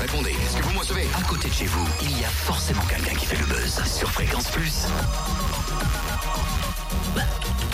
Répondez, est-ce que vous me recevez? À côté de chez vous, il y a forcément quelqu'un qui fait le buzz sur Fréquence Plus.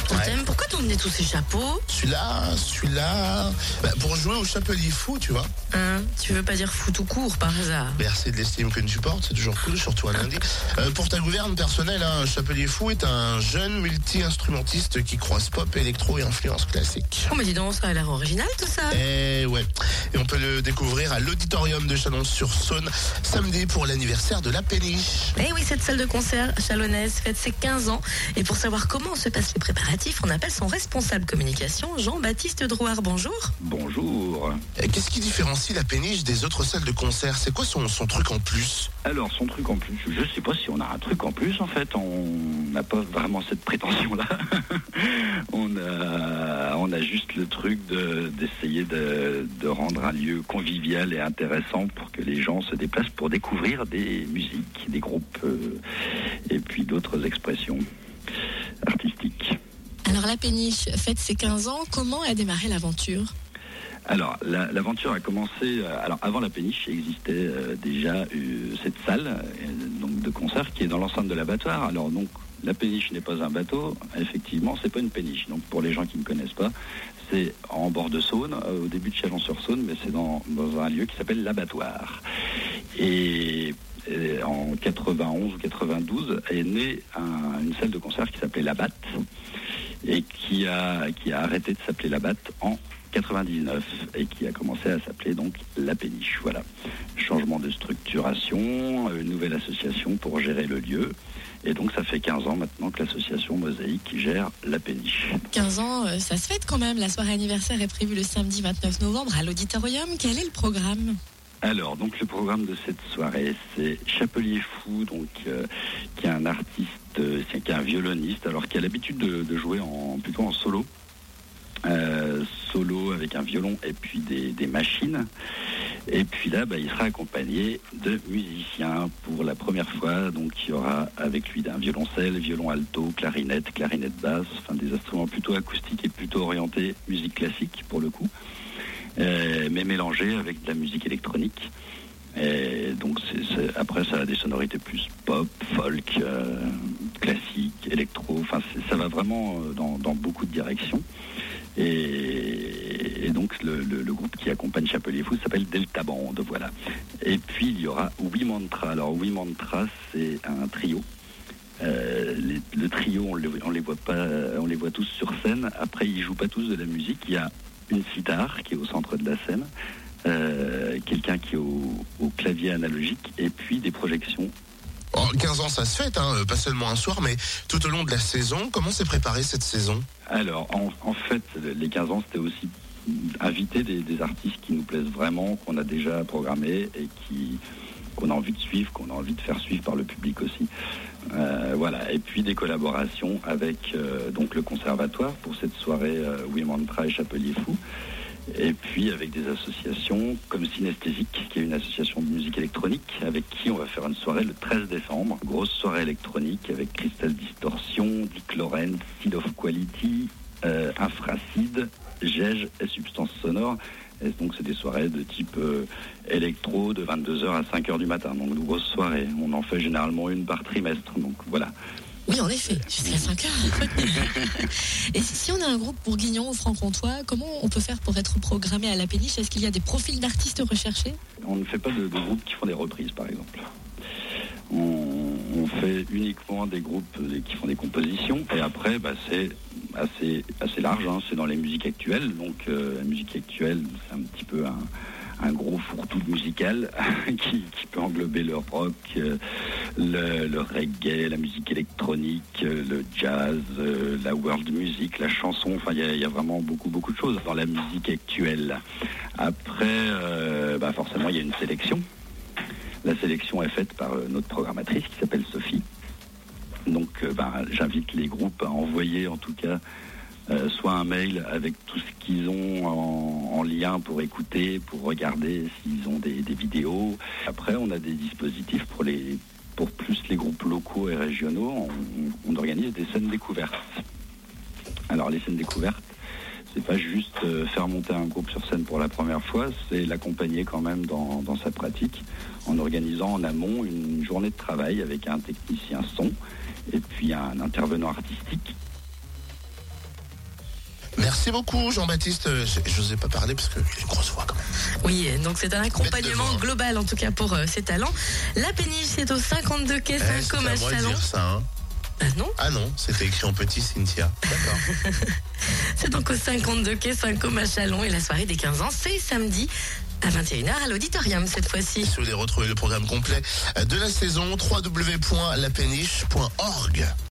Totem, pourquoi t'as emmené tous ces chapeaux? Celui-là, celui-là. Bah, pour jouer au chapelier fou, tu vois. Hein Tu veux pas dire fou tout court par hasard? Merci de l'estime que tu portes, c'est toujours cool, surtout un lundi. Euh, pour ta gouverne personnelle, hein, chapelier fou est un jeune multi-instrumentiste qui croise pop, électro et influence classique. Oh mais dis donc, ça a l'air original tout ça Et ouais. Et on peut le découvrir à l'auditorium de Chalon-sur-Saône samedi pour l'anniversaire de la péniche. Eh oui, cette salle de concert chalonnaise fête ses 15 ans. Et pour savoir comment se passent les préparatifs, on appelle son responsable communication, Jean-Baptiste Drouard. Bonjour. Bonjour. Et Qu'est-ce qui différencie la péniche des autres salles de concert? C'est quoi son, son truc en plus? Alors, son truc en plus, je sais pas si on a un truc en plus en fait, on n'a pas vraiment cette prétention-là. on, a, on a juste le truc de- d'essayer de, de rendre un lieu convivial et intéressant pour que les gens se déplacent pour découvrir des musiques, des groupes euh, et puis d'autres expressions artistiques. Alors la péniche fête ses 15 ans. Comment a démarré l'aventure? Alors, la- l'aventure a commencé. euh, alors, avant la péniche, il existait euh, déjà euh, cette salle euh, donc de concert qui est dans l'enceinte de l'abattoir. Alors, donc, la péniche n'est pas un bateau. Effectivement, c'est pas une péniche. Donc, pour les gens qui ne connaissent pas, c'est en bord de Saône, au début de Chalon-sur-Saône, mais c'est dans, dans un lieu qui s'appelle l'abattoir. Et, en 91 ou 92 est née un- une salle de concert qui s'appelait La Batte et qui a, qui a arrêté de s'appeler La Batte en 99 et qui a commencé à s'appeler donc La Péniche. Voilà. Changement de structuration, euh, une nouvelle association pour gérer le lieu. Et donc ça fait 15 ans maintenant que l'association Mosaïque gère La Péniche. 15 ans, euh, ça se fête quand même. La soirée anniversaire est prévue le samedi 29 novembre à l'auditorium. Quel est le programme? Alors, donc le programme de cette soirée, c'est Chapelier Fou, donc euh, qui est un artiste, euh, qui est un violoniste, alors qui a l'habitude de, de jouer en plutôt en solo. Euh, solo avec un violon et puis des, des machines. Et puis là, bah, il sera accompagné de musiciens pour la première fois. Donc il y aura avec lui d'un violoncelle, violon alto, clarinette, clarinette basse, enfin des instruments plutôt acoustiques et plutôt orientés musique classique pour le coup, mais mélangés avec de la musique électronique. Donc après ça a des sonorités plus pop, folk, euh, classique, électro. Enfin ça va vraiment euh, dans, beaucoup de directions. Et, donc le, groupe qui accompagne Chapelier Fou s'appelle Delta Band, voilà. Et puis il y aura Oui Mantra. Alors Oui Mantra c'est un trio. Euh, le trio on les, on les voit pas, on les voit tous sur scène. Après ils jouent pas tous de la musique. Il y a une sitar qui est au centre de la scène, euh, quelqu'un qui est au, au clavier analogique et puis des projections Oh, 15 ans, ça se fête, hein, pas seulement un soir, mais tout au long de la saison. Comment s'est préparée cette saison? Alors, en, en fait, les 15 ans, c'était aussi inviter des, des artistes qui nous plaisent vraiment, qu'on a déjà programmés et qui qu'on a envie de suivre, qu'on a envie de faire suivre par le public aussi. Euh, voilà. Et puis des collaborations avec euh, donc le conservatoire pour cette soirée euh, Oui Mantra et Chapelier Fou. Et puis avec des associations comme Synesthésique, qui est une association de musique électronique, avec qui on va faire une soirée le 13 décembre. Grosse soirée électronique avec Crystal Distortion, Dick Lorenz, Seed of Quality, euh, Infracide, Gège et Substance Sonore. Et donc c'est des soirées de type euh, électro de 22h à 5h du matin. Donc de grosses soirées. On en fait généralement une par trimestre. Donc voilà. Oui, en effet, jusqu'à 5 heures. Et si on a un groupe bourguignon ou franc-comtois, comment on peut faire pour être programmé à la péniche? Est-ce qu'il y a des profils d'artistes recherchés? On ne fait pas de, de groupes qui font des reprises, par exemple. On, on fait uniquement des groupes qui font des compositions. Et après, bah, c'est assez, assez large. hein. C'est dans les musiques actuelles. Donc, euh, la musique actuelle, c'est un petit peu un, gros fourre-tout musical qui, peut englober le rock, euh, le, reggae, la musique électronique, euh, le jazz, la world music, la chanson. Enfin, il y a- vraiment beaucoup, beaucoup de choses dans la musique actuelle. Après, bah, forcément, il y a une sélection. La sélection est faite par notre programmatrice qui s'appelle Sophie. Donc, euh, bah, j'invite les groupes à envoyer en tout cas euh, soit un mail avec tout ce qu'ils ont en, en lien pour écouter, pour regarder s'ils ont des, vidéos. Après, on a des dispositifs pour les pour plus les groupes locaux et régionaux. On, on organise des scènes découvertes. Alors, les scènes découvertes, C'est pas juste euh, faire monter un groupe sur scène pour la première fois, c'est l'accompagner quand même dans, dans sa pratique en organisant en amont une journée de travail avec un technicien son et puis un intervenant artistique Merci beaucoup Jean-Baptiste. Je n'osais pas parler parce qu'il a une grosse voix quand même. Oui, donc c'est un accompagnement global en tout cas pour euh, ces talents. La péniche, c'est au 52 quai Eh, Chalon. dire ça. hein. Ah non, Ah non, c'était écrit en petit Cynthia. D'accord. c'est donc au 52 quai Saint-Côme et la soirée des 15 ans, c'est samedi à 21h à l'auditorium cette fois-ci. si vous voulez retrouver le programme complet de la saison, www.lapéniche.org.